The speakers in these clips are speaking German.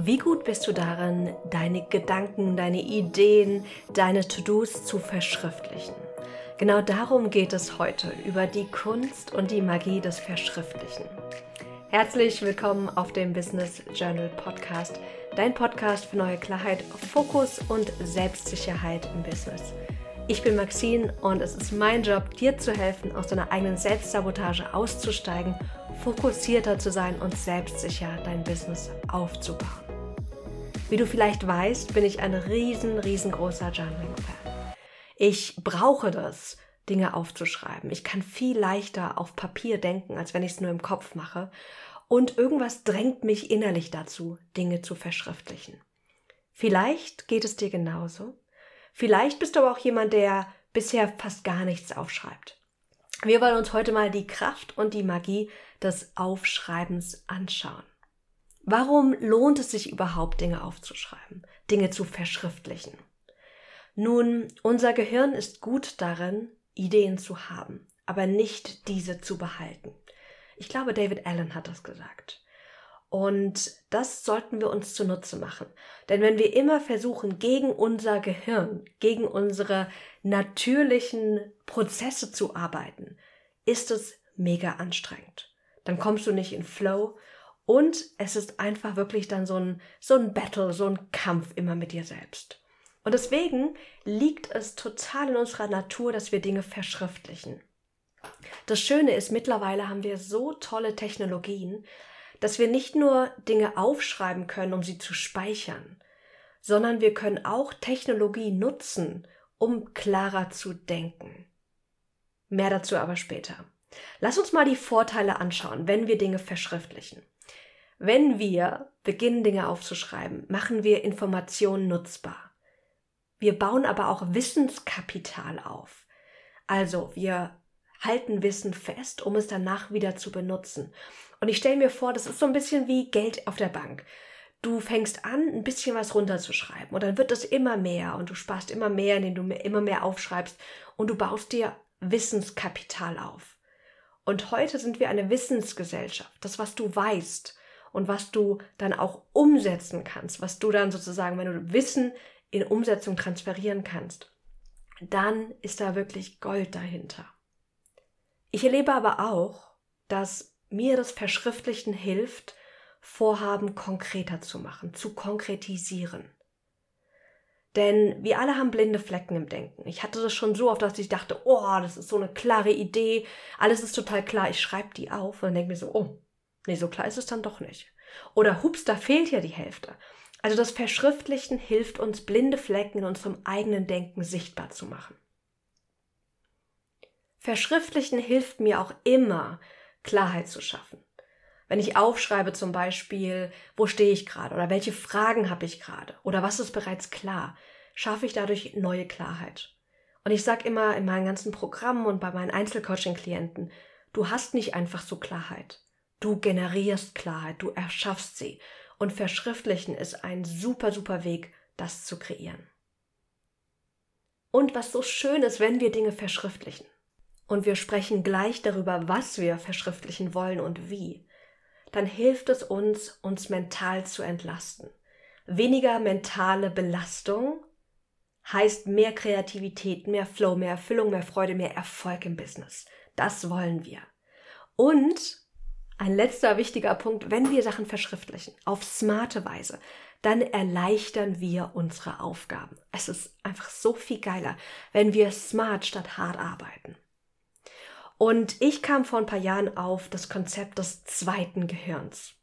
Wie gut bist du darin, deine Gedanken, deine Ideen, deine To-Dos zu verschriftlichen? Genau darum geht es heute, über die Kunst und die Magie des Verschriftlichen. Herzlich willkommen auf dem Business Journal Podcast, dein Podcast für neue Klarheit, Fokus und Selbstsicherheit im Business. Ich bin Maxine und es ist mein Job, dir zu helfen, aus deiner eigenen Selbstsabotage auszusteigen, fokussierter zu sein und selbstsicher dein Business aufzubauen. Wie du vielleicht weißt, bin ich ein riesen, riesengroßer Journaling-Fan. Ich brauche das, Dinge aufzuschreiben. Ich kann viel leichter auf Papier denken, als wenn ich es nur im Kopf mache. Und irgendwas drängt mich innerlich dazu, Dinge zu verschriftlichen. Vielleicht geht es dir genauso. Vielleicht bist du aber auch jemand, der bisher fast gar nichts aufschreibt. Wir wollen uns heute mal die Kraft und die Magie des Aufschreibens anschauen. Warum lohnt es sich überhaupt, Dinge aufzuschreiben, Dinge zu verschriftlichen? Nun, unser Gehirn ist gut darin, Ideen zu haben, aber nicht diese zu behalten. Ich glaube, David Allen hat das gesagt. Und das sollten wir uns zunutze machen. Denn wenn wir immer versuchen, gegen unser Gehirn, gegen unsere natürlichen Prozesse zu arbeiten, ist es mega anstrengend. Dann kommst du nicht in Flow und es ist einfach wirklich dann so ein, so ein Battle, so ein Kampf immer mit dir selbst. Und deswegen liegt es total in unserer Natur, dass wir Dinge verschriftlichen. Das Schöne ist, mittlerweile haben wir so tolle Technologien, dass wir nicht nur Dinge aufschreiben können, um sie zu speichern, sondern wir können auch Technologie nutzen, um klarer zu denken. Mehr dazu aber später. Lass uns mal die Vorteile anschauen, wenn wir Dinge verschriftlichen. Wenn wir beginnen, Dinge aufzuschreiben, machen wir Informationen nutzbar. Wir bauen aber auch Wissenskapital auf. Also wir halten Wissen fest, um es danach wieder zu benutzen. Und ich stelle mir vor, das ist so ein bisschen wie Geld auf der Bank. Du fängst an, ein bisschen was runterzuschreiben und dann wird es immer mehr und du sparst immer mehr, indem du immer mehr aufschreibst und du baust dir Wissenskapital auf. Und heute sind wir eine Wissensgesellschaft. Das, was du weißt und was du dann auch umsetzen kannst, was du dann sozusagen, wenn du Wissen in Umsetzung transferieren kannst, dann ist da wirklich Gold dahinter. Ich erlebe aber auch, dass mir das Verschriftlichen hilft, Vorhaben konkreter zu machen, zu konkretisieren. Denn wir alle haben blinde Flecken im Denken. Ich hatte das schon so oft, dass ich dachte, oh, das ist so eine klare Idee, alles ist total klar, ich schreibe die auf und dann denke mir so, oh, nee, so klar ist es dann doch nicht. Oder hups, da fehlt ja die Hälfte. Also das Verschriftlichen hilft uns, blinde Flecken in unserem eigenen Denken sichtbar zu machen. Verschriftlichen hilft mir auch immer, Klarheit zu schaffen. Wenn ich aufschreibe zum Beispiel, wo stehe ich gerade oder welche Fragen habe ich gerade oder was ist bereits klar, schaffe ich dadurch neue Klarheit. Und ich sage immer in meinen ganzen Programmen und bei meinen Einzelcoaching-Klienten, du hast nicht einfach so Klarheit. Du generierst Klarheit, du erschaffst sie. Und verschriftlichen ist ein super, super Weg, das zu kreieren. Und was so schön ist, wenn wir Dinge verschriftlichen und wir sprechen gleich darüber, was wir verschriftlichen wollen und wie, dann hilft es uns, uns mental zu entlasten. Weniger mentale Belastung heißt mehr Kreativität, mehr Flow, mehr Erfüllung, mehr Freude, mehr Erfolg im Business. Das wollen wir. Und ein letzter wichtiger Punkt, wenn wir Sachen verschriftlichen, auf smarte Weise, dann erleichtern wir unsere Aufgaben. Es ist einfach so viel geiler, wenn wir smart statt hart arbeiten. Und ich kam vor ein paar Jahren auf das Konzept des zweiten Gehirns.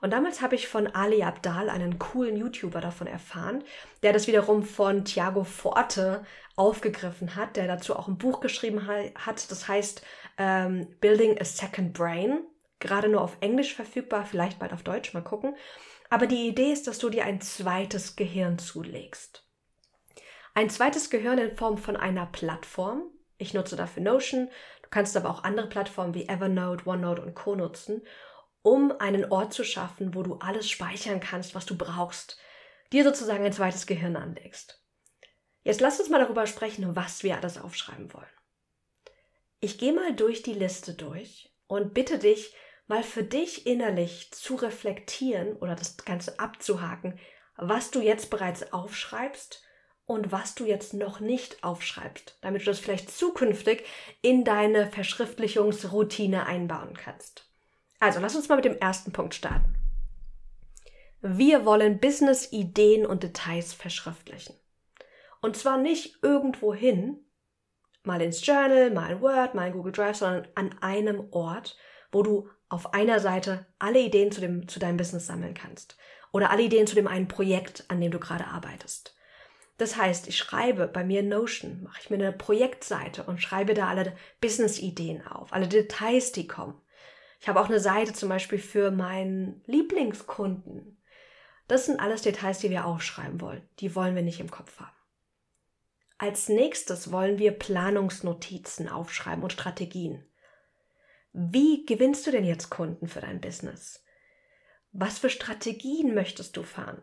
Und damals habe ich von Ali Abdal, einen coolen YouTuber, davon erfahren, der das wiederum von Thiago Forte aufgegriffen hat, der dazu auch ein Buch geschrieben hat. Das heißt ähm, Building a Second Brain. Gerade nur auf Englisch verfügbar, vielleicht bald auf Deutsch, mal gucken. Aber die Idee ist, dass du dir ein zweites Gehirn zulegst. Ein zweites Gehirn in Form von einer Plattform. Ich nutze dafür Notion. Du kannst aber auch andere Plattformen wie Evernote, OneNote und Co nutzen, um einen Ort zu schaffen, wo du alles speichern kannst, was du brauchst. Dir sozusagen ein zweites Gehirn anlegst. Jetzt lass uns mal darüber sprechen, was wir alles aufschreiben wollen. Ich gehe mal durch die Liste durch und bitte dich, mal für dich innerlich zu reflektieren oder das Ganze abzuhaken, was du jetzt bereits aufschreibst und was du jetzt noch nicht aufschreibst, damit du das vielleicht zukünftig in deine Verschriftlichungsroutine einbauen kannst. Also lass uns mal mit dem ersten Punkt starten. Wir wollen Business-Ideen und Details verschriftlichen. Und zwar nicht irgendwo hin, mal ins Journal, mal in Word, mal in Google Drive, sondern an einem Ort, wo du auf einer Seite alle Ideen zu, dem, zu deinem Business sammeln kannst. Oder alle Ideen zu dem einen Projekt, an dem du gerade arbeitest. Das heißt, ich schreibe bei mir Notion, mache ich mir eine Projektseite und schreibe da alle Business-Ideen auf, alle Details, die kommen. Ich habe auch eine Seite zum Beispiel für meinen Lieblingskunden. Das sind alles Details, die wir aufschreiben wollen. Die wollen wir nicht im Kopf haben. Als nächstes wollen wir Planungsnotizen aufschreiben und Strategien. Wie gewinnst du denn jetzt Kunden für dein Business? Was für Strategien möchtest du fahren?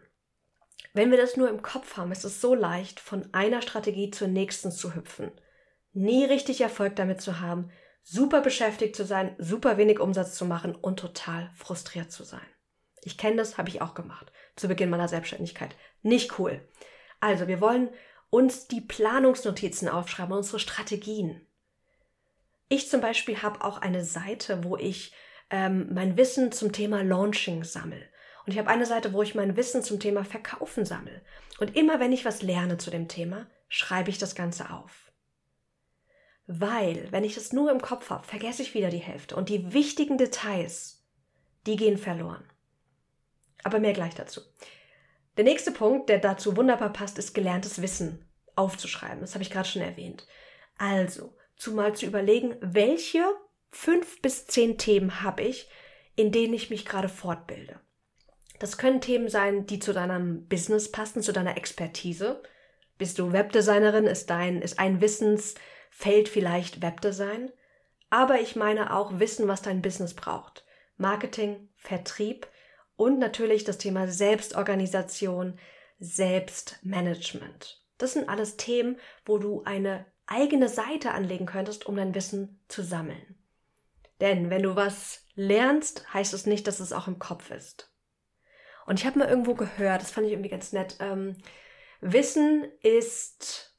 Wenn wir das nur im Kopf haben, ist es so leicht, von einer Strategie zur nächsten zu hüpfen. Nie richtig Erfolg damit zu haben, super beschäftigt zu sein, super wenig Umsatz zu machen und total frustriert zu sein. Ich kenne das, habe ich auch gemacht, zu Beginn meiner Selbstständigkeit. Nicht cool. Also, wir wollen uns die Planungsnotizen aufschreiben, unsere Strategien. Ich zum Beispiel habe auch eine Seite, wo ich ähm, mein Wissen zum Thema Launching sammle. Und ich habe eine Seite, wo ich mein Wissen zum Thema Verkaufen sammle. Und immer wenn ich was lerne zu dem Thema, schreibe ich das Ganze auf. Weil, wenn ich das nur im Kopf habe, vergesse ich wieder die Hälfte. Und die wichtigen Details, die gehen verloren. Aber mehr gleich dazu. Der nächste Punkt, der dazu wunderbar passt, ist gelerntes Wissen aufzuschreiben. Das habe ich gerade schon erwähnt. Also, zumal zu überlegen, welche fünf bis zehn Themen habe ich, in denen ich mich gerade fortbilde. Das können Themen sein, die zu deinem Business passen, zu deiner Expertise. Bist du Webdesignerin, ist dein, ist ein Wissensfeld vielleicht Webdesign. Aber ich meine auch Wissen, was dein Business braucht. Marketing, Vertrieb, und natürlich das Thema Selbstorganisation, Selbstmanagement. Das sind alles Themen, wo du eine eigene Seite anlegen könntest, um dein Wissen zu sammeln. Denn wenn du was lernst, heißt es nicht, dass es auch im Kopf ist. Und ich habe mal irgendwo gehört, das fand ich irgendwie ganz nett, ähm, Wissen ist,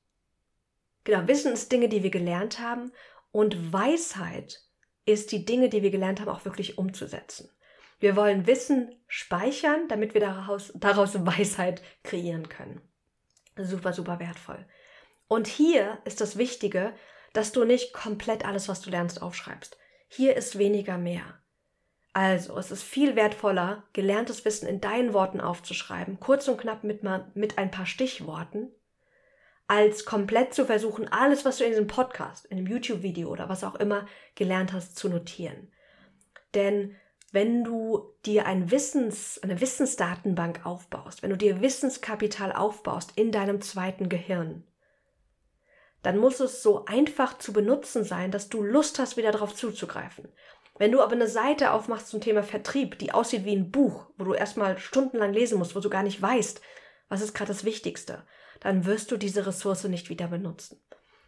genau, Wissen ist Dinge, die wir gelernt haben und Weisheit ist die Dinge, die wir gelernt haben, auch wirklich umzusetzen. Wir wollen Wissen speichern, damit wir daraus, daraus Weisheit kreieren können. Super, super wertvoll. Und hier ist das Wichtige, dass du nicht komplett alles, was du lernst, aufschreibst. Hier ist weniger mehr. Also, es ist viel wertvoller, gelerntes Wissen in deinen Worten aufzuschreiben, kurz und knapp mit, mit ein paar Stichworten, als komplett zu versuchen, alles, was du in diesem Podcast, in einem YouTube-Video oder was auch immer gelernt hast, zu notieren. Denn wenn du dir ein Wissens, eine Wissensdatenbank aufbaust, wenn du dir Wissenskapital aufbaust in deinem zweiten Gehirn, dann muss es so einfach zu benutzen sein, dass du Lust hast, wieder darauf zuzugreifen. Wenn du aber eine Seite aufmachst zum Thema Vertrieb, die aussieht wie ein Buch, wo du erstmal stundenlang lesen musst, wo du gar nicht weißt, was ist gerade das Wichtigste, dann wirst du diese Ressource nicht wieder benutzen.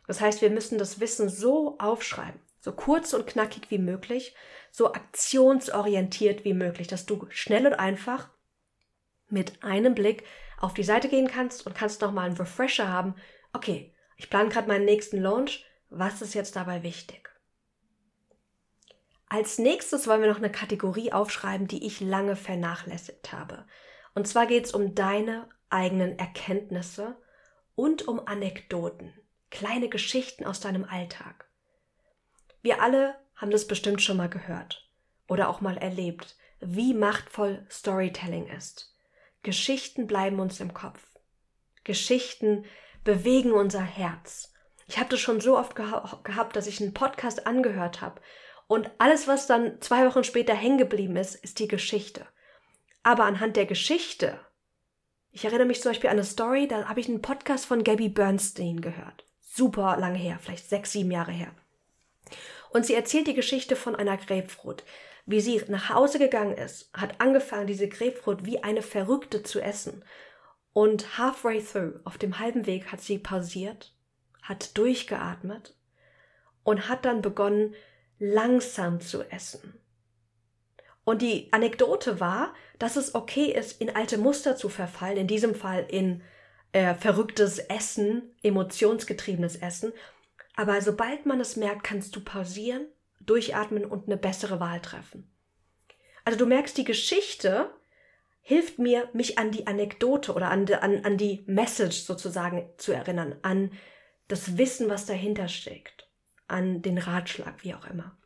Das heißt, wir müssen das Wissen so aufschreiben, so kurz und knackig wie möglich, so aktionsorientiert wie möglich, dass du schnell und einfach mit einem Blick auf die Seite gehen kannst und kannst nochmal einen Refresher haben. Okay, ich plane gerade meinen nächsten Launch. Was ist jetzt dabei wichtig? Als nächstes wollen wir noch eine Kategorie aufschreiben, die ich lange vernachlässigt habe. Und zwar geht es um deine eigenen Erkenntnisse und um Anekdoten, kleine Geschichten aus deinem Alltag. Wir alle haben das bestimmt schon mal gehört oder auch mal erlebt, wie machtvoll Storytelling ist. Geschichten bleiben uns im Kopf. Geschichten bewegen unser Herz. Ich habe das schon so oft geha gehabt, dass ich einen Podcast angehört habe und alles, was dann zwei Wochen später hängen geblieben ist, ist die Geschichte. Aber anhand der Geschichte, ich erinnere mich zum Beispiel an eine Story, da habe ich einen Podcast von Gabby Bernstein gehört. Super lange her, vielleicht sechs, sieben Jahre her. Und sie erzählt die Geschichte von einer Grapefruit. Wie sie nach Hause gegangen ist, hat angefangen, diese Grapefruit wie eine Verrückte zu essen. Und halfway through, auf dem halben Weg, hat sie pausiert, hat durchgeatmet und hat dann begonnen, langsam zu essen. Und die Anekdote war, dass es okay ist, in alte Muster zu verfallen, in diesem Fall in äh, verrücktes Essen, emotionsgetriebenes Essen. Aber sobald man es merkt, kannst du pausieren, durchatmen und eine bessere Wahl treffen. Also du merkst, die Geschichte hilft mir, mich an die Anekdote oder an, an, an die Message sozusagen zu erinnern, an das Wissen, was dahinter steckt, an den Ratschlag, wie auch immer.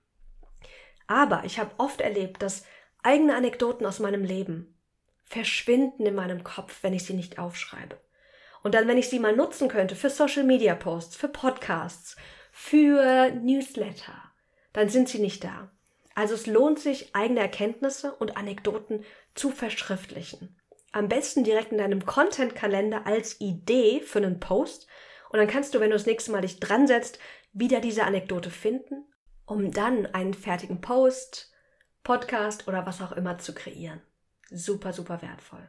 Aber ich habe oft erlebt, dass eigene Anekdoten aus meinem Leben verschwinden in meinem Kopf, wenn ich sie nicht aufschreibe. Und dann, wenn ich sie mal nutzen könnte für Social Media Posts, für Podcasts, für Newsletter, dann sind sie nicht da. Also es lohnt sich, eigene Erkenntnisse und Anekdoten zu verschriftlichen. Am besten direkt in deinem Content-Kalender als Idee für einen Post. Und dann kannst du, wenn du das nächste Mal dich dran setzt, wieder diese Anekdote finden, um dann einen fertigen Post, Podcast oder was auch immer zu kreieren. Super, super wertvoll.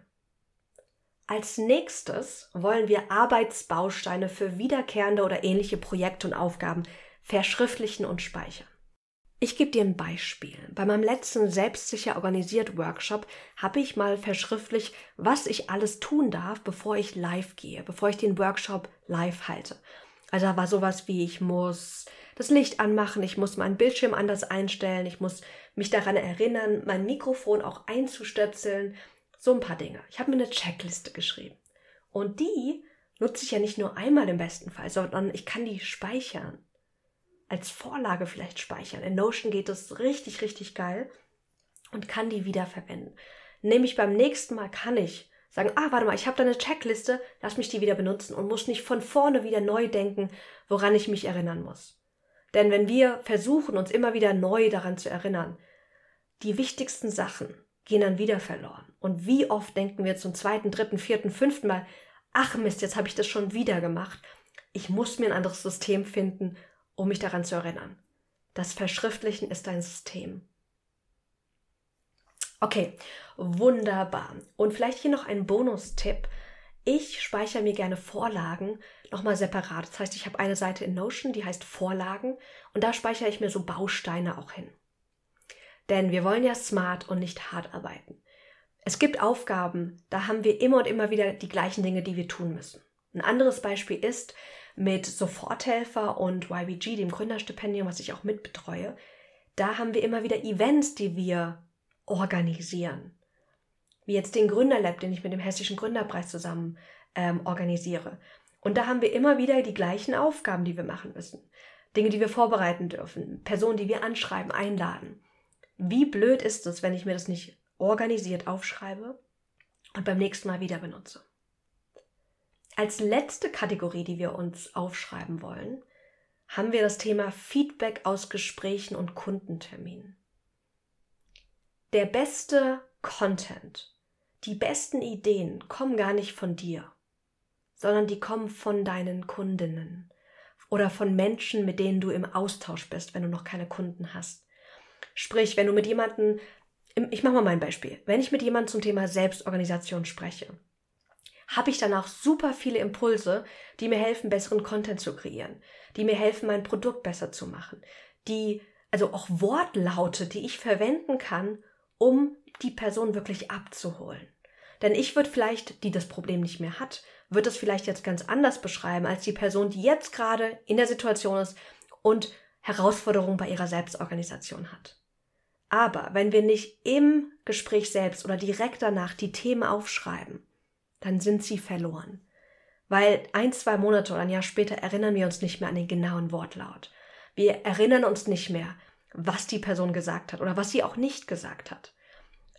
Als nächstes wollen wir Arbeitsbausteine für wiederkehrende oder ähnliche Projekte und Aufgaben verschriftlichen und speichern. Ich gebe dir ein Beispiel. Bei meinem letzten Selbstsicher organisiert Workshop habe ich mal verschriftlich, was ich alles tun darf, bevor ich live gehe, bevor ich den Workshop live halte. Also da war sowas wie, ich muss das Licht anmachen, ich muss meinen Bildschirm anders einstellen, ich muss mich daran erinnern, mein Mikrofon auch einzustöpseln, so ein paar Dinge. Ich habe mir eine Checkliste geschrieben. Und die nutze ich ja nicht nur einmal im besten Fall, sondern ich kann die speichern als Vorlage vielleicht speichern. In Notion geht es richtig, richtig geil und kann die wiederverwenden. Nämlich beim nächsten Mal kann ich sagen, ah, warte mal, ich habe da eine Checkliste, lass mich die wieder benutzen und muss nicht von vorne wieder neu denken, woran ich mich erinnern muss. Denn wenn wir versuchen, uns immer wieder neu daran zu erinnern, die wichtigsten Sachen gehen dann wieder verloren. Und wie oft denken wir zum zweiten, dritten, vierten, fünften Mal, ach Mist, jetzt habe ich das schon wieder gemacht. Ich muss mir ein anderes System finden, um mich daran zu erinnern. Das Verschriftlichen ist ein System. Okay, wunderbar. Und vielleicht hier noch ein Bonustipp. Ich speichere mir gerne Vorlagen nochmal separat. Das heißt, ich habe eine Seite in Notion, die heißt Vorlagen und da speichere ich mir so Bausteine auch hin. Denn wir wollen ja smart und nicht hart arbeiten. Es gibt Aufgaben, da haben wir immer und immer wieder die gleichen Dinge, die wir tun müssen. Ein anderes Beispiel ist, mit Soforthelfer und YBG, dem Gründerstipendium, was ich auch mitbetreue, da haben wir immer wieder Events, die wir organisieren. Wie jetzt den Gründerlab, den ich mit dem Hessischen Gründerpreis zusammen ähm, organisiere. Und da haben wir immer wieder die gleichen Aufgaben, die wir machen müssen. Dinge, die wir vorbereiten dürfen, Personen, die wir anschreiben, einladen. Wie blöd ist es, wenn ich mir das nicht organisiert aufschreibe und beim nächsten Mal wieder benutze? Als letzte Kategorie, die wir uns aufschreiben wollen, haben wir das Thema Feedback aus Gesprächen und Kundenterminen. Der beste Content, die besten Ideen kommen gar nicht von dir, sondern die kommen von deinen Kundinnen oder von Menschen, mit denen du im Austausch bist, wenn du noch keine Kunden hast. Sprich, wenn du mit jemandem, ich mache mal mein Beispiel, wenn ich mit jemandem zum Thema Selbstorganisation spreche, habe ich danach super viele Impulse, die mir helfen, besseren Content zu kreieren, die mir helfen, mein Produkt besser zu machen, die, also auch Wortlaute, die ich verwenden kann, um die Person wirklich abzuholen. Denn ich würde vielleicht, die das Problem nicht mehr hat, wird es vielleicht jetzt ganz anders beschreiben als die Person, die jetzt gerade in der Situation ist und Herausforderungen bei ihrer Selbstorganisation hat. Aber wenn wir nicht im Gespräch selbst oder direkt danach die Themen aufschreiben, dann sind sie verloren. Weil ein, zwei Monate oder ein Jahr später erinnern wir uns nicht mehr an den genauen Wortlaut. Wir erinnern uns nicht mehr, was die Person gesagt hat oder was sie auch nicht gesagt hat.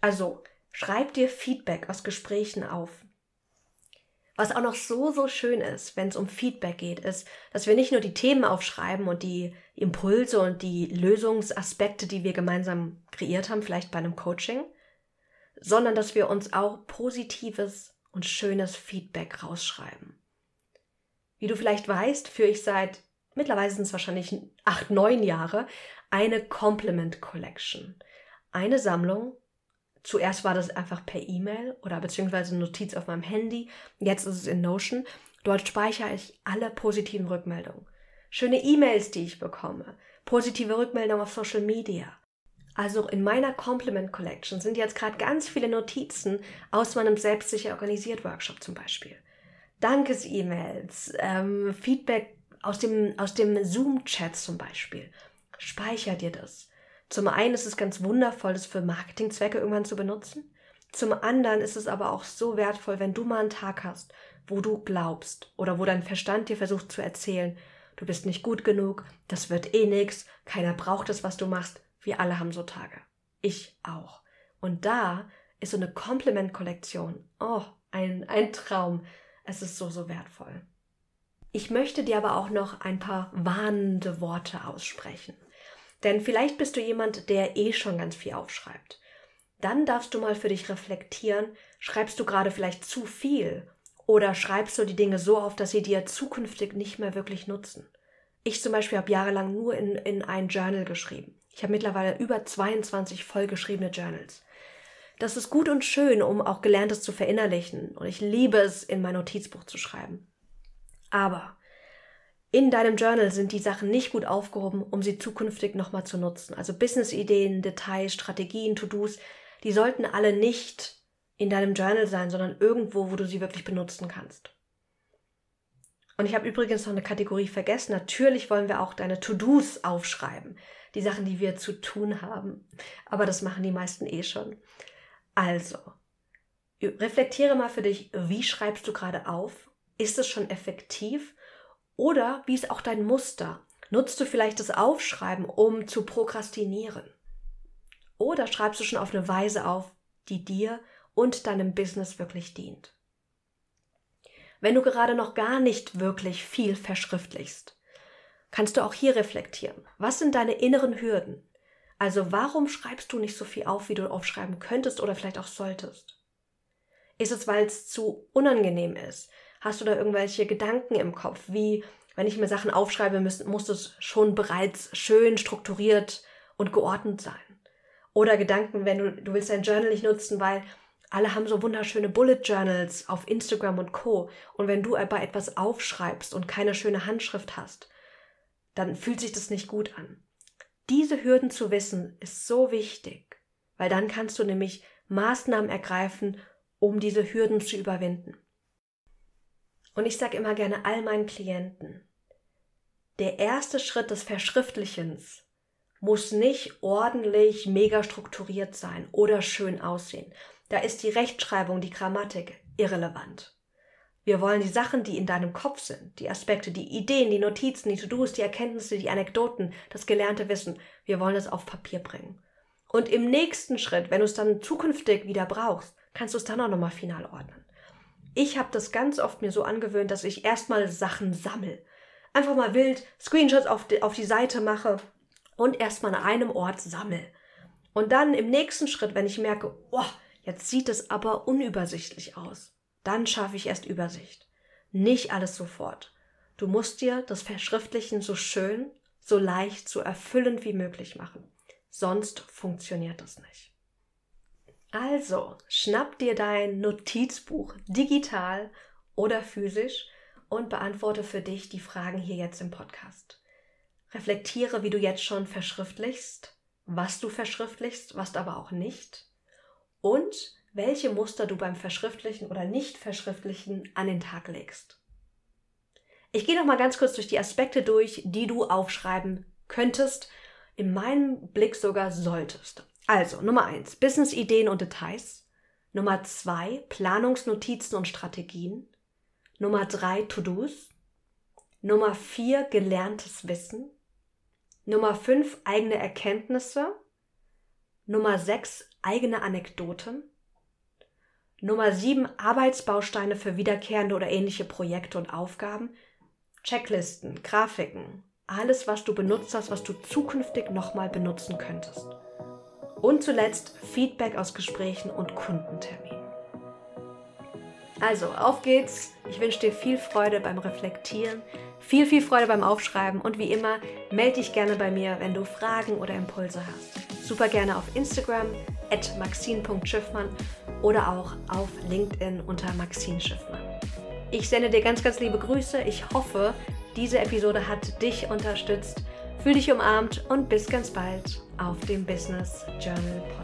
Also schreib dir Feedback aus Gesprächen auf. Was auch noch so, so schön ist, wenn es um Feedback geht, ist, dass wir nicht nur die Themen aufschreiben und die Impulse und die Lösungsaspekte, die wir gemeinsam kreiert haben, vielleicht bei einem Coaching, sondern dass wir uns auch positives und schönes Feedback rausschreiben. Wie du vielleicht weißt, führe ich seit mittlerweile sind es wahrscheinlich acht, neun Jahre eine Compliment Collection. Eine Sammlung. Zuerst war das einfach per E-Mail oder beziehungsweise Notiz auf meinem Handy. Jetzt ist es in Notion. Dort speichere ich alle positiven Rückmeldungen. Schöne E-Mails, die ich bekomme. Positive Rückmeldungen auf Social Media. Also in meiner Compliment Collection sind jetzt gerade ganz viele Notizen aus meinem Selbstsicher organisiert Workshop zum Beispiel. Dankes-E-Mails, ähm, Feedback aus dem, aus dem Zoom-Chat zum Beispiel. Speicher dir das. Zum einen ist es ganz wundervoll, das für Marketingzwecke irgendwann zu benutzen. Zum anderen ist es aber auch so wertvoll, wenn du mal einen Tag hast, wo du glaubst oder wo dein Verstand dir versucht zu erzählen, du bist nicht gut genug, das wird eh nix, keiner braucht es, was du machst. Wir alle haben so Tage. Ich auch. Und da ist so eine Komplimentkollektion. Oh, ein, ein Traum. Es ist so, so wertvoll. Ich möchte dir aber auch noch ein paar warnende Worte aussprechen. Denn vielleicht bist du jemand, der eh schon ganz viel aufschreibt. Dann darfst du mal für dich reflektieren, schreibst du gerade vielleicht zu viel oder schreibst du die Dinge so auf, dass sie dir zukünftig nicht mehr wirklich nutzen. Ich zum Beispiel habe jahrelang nur in, in ein Journal geschrieben. Ich habe mittlerweile über 22 vollgeschriebene Journals. Das ist gut und schön, um auch Gelerntes zu verinnerlichen. Und ich liebe es, in mein Notizbuch zu schreiben. Aber in deinem Journal sind die Sachen nicht gut aufgehoben, um sie zukünftig nochmal zu nutzen. Also Business-Ideen, Details, Strategien, To-Dos, die sollten alle nicht in deinem Journal sein, sondern irgendwo, wo du sie wirklich benutzen kannst. Und ich habe übrigens noch eine Kategorie vergessen. Natürlich wollen wir auch deine To-Dos aufschreiben. Die Sachen, die wir zu tun haben. Aber das machen die meisten eh schon. Also, reflektiere mal für dich, wie schreibst du gerade auf? Ist es schon effektiv? Oder wie ist auch dein Muster? Nutzt du vielleicht das Aufschreiben, um zu prokrastinieren? Oder schreibst du schon auf eine Weise auf, die dir und deinem Business wirklich dient? Wenn du gerade noch gar nicht wirklich viel verschriftlichst, kannst du auch hier reflektieren. Was sind deine inneren Hürden? Also warum schreibst du nicht so viel auf, wie du aufschreiben könntest oder vielleicht auch solltest? Ist es, weil es zu unangenehm ist? Hast du da irgendwelche Gedanken im Kopf, wie wenn ich mir Sachen aufschreibe, muss, muss es schon bereits schön strukturiert und geordnet sein? Oder Gedanken, wenn du, du willst dein Journal nicht nutzen, weil alle haben so wunderschöne Bullet Journals auf Instagram und Co. Und wenn du aber etwas aufschreibst und keine schöne Handschrift hast, dann fühlt sich das nicht gut an. Diese Hürden zu wissen ist so wichtig, weil dann kannst du nämlich Maßnahmen ergreifen, um diese Hürden zu überwinden. Und ich sage immer gerne all meinen Klienten, der erste Schritt des Verschriftlichens muss nicht ordentlich, mega strukturiert sein oder schön aussehen. Da ist die Rechtschreibung, die Grammatik irrelevant. Wir wollen die Sachen, die in deinem Kopf sind, die Aspekte, die Ideen, die Notizen, die To-Dos, die Erkenntnisse, die Anekdoten, das gelernte Wissen, wir wollen es auf Papier bringen. Und im nächsten Schritt, wenn du es dann zukünftig wieder brauchst, kannst du es dann auch nochmal final ordnen. Ich habe das ganz oft mir so angewöhnt, dass ich erstmal Sachen sammel. Einfach mal wild Screenshots auf die, auf die Seite mache und erstmal an einem Ort sammel. Und dann im nächsten Schritt, wenn ich merke, oh, jetzt sieht es aber unübersichtlich aus, dann schaffe ich erst Übersicht. Nicht alles sofort. Du musst dir das Verschriftlichen so schön, so leicht, so erfüllend wie möglich machen. Sonst funktioniert das nicht. Also, schnapp dir dein Notizbuch digital oder physisch und beantworte für dich die Fragen hier jetzt im Podcast. Reflektiere, wie du jetzt schon verschriftlichst, was du verschriftlichst, was aber auch nicht. Und welche Muster du beim Verschriftlichen oder Nicht-Verschriftlichen an den Tag legst. Ich gehe noch mal ganz kurz durch die Aspekte durch, die du aufschreiben könntest, in meinem Blick sogar solltest. Also, Nummer eins Business-Ideen und Details. Nummer zwei Planungsnotizen und Strategien. Nummer drei To-Dos. Nummer vier gelerntes Wissen. Nummer fünf eigene Erkenntnisse. Nummer sechs eigene Anekdoten. Nummer 7 Arbeitsbausteine für wiederkehrende oder ähnliche Projekte und Aufgaben. Checklisten, Grafiken, alles, was du benutzt hast, was du zukünftig nochmal benutzen könntest. Und zuletzt Feedback aus Gesprächen und Kundenterminen. Also, auf geht's. Ich wünsche dir viel Freude beim Reflektieren, viel, viel Freude beim Aufschreiben und wie immer, melde dich gerne bei mir, wenn du Fragen oder Impulse hast. Super gerne auf Instagram, at maxine.schiffmann oder auch auf LinkedIn unter Maxine Schiffmann. Ich sende dir ganz, ganz liebe Grüße. Ich hoffe, diese Episode hat dich unterstützt. Fühl dich umarmt und bis ganz bald. auf dem Business Journal Podcast.